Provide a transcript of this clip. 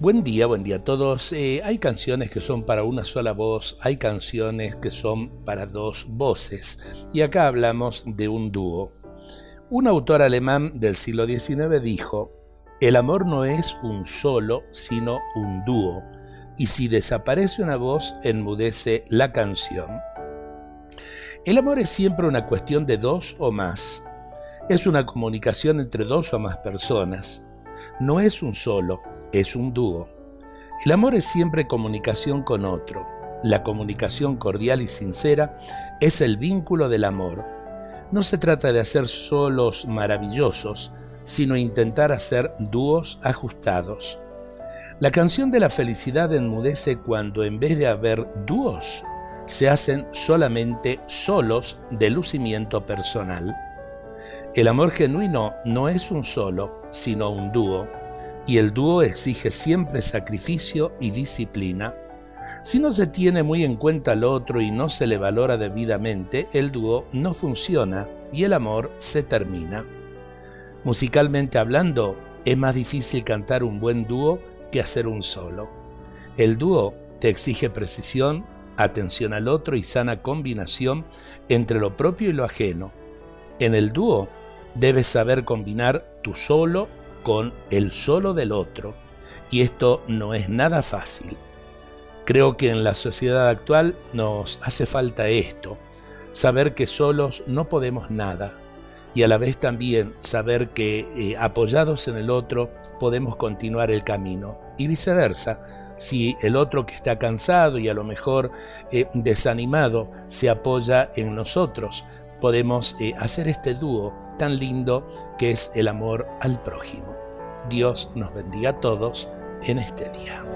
Buen día, buen día a todos. Eh, hay canciones que son para una sola voz, hay canciones que son para dos voces, y acá hablamos de un dúo. Un autor alemán del siglo XIX dijo, el amor no es un solo, sino un dúo, y si desaparece una voz, enmudece la canción. El amor es siempre una cuestión de dos o más. Es una comunicación entre dos o más personas. No es un solo, es un dúo. El amor es siempre comunicación con otro. La comunicación cordial y sincera es el vínculo del amor. No se trata de hacer solos maravillosos, sino intentar hacer dúos ajustados. La canción de la felicidad enmudece cuando en vez de haber dúos, se hacen solamente solos de lucimiento personal. El amor genuino no es un solo, sino un dúo y el dúo exige siempre sacrificio y disciplina. Si no se tiene muy en cuenta al otro y no se le valora debidamente, el dúo no funciona y el amor se termina. Musicalmente hablando, es más difícil cantar un buen dúo que hacer un solo. El dúo te exige precisión, atención al otro y sana combinación entre lo propio y lo ajeno. En el dúo debes saber combinar tu solo con el solo del otro, y esto no es nada fácil. Creo que en la sociedad actual nos hace falta esto, saber que solos no podemos nada, y a la vez también saber que eh, apoyados en el otro podemos continuar el camino, y viceversa, si el otro que está cansado y a lo mejor eh, desanimado se apoya en nosotros, podemos eh, hacer este dúo tan lindo que es el amor al prójimo. Dios nos bendiga a todos en este día.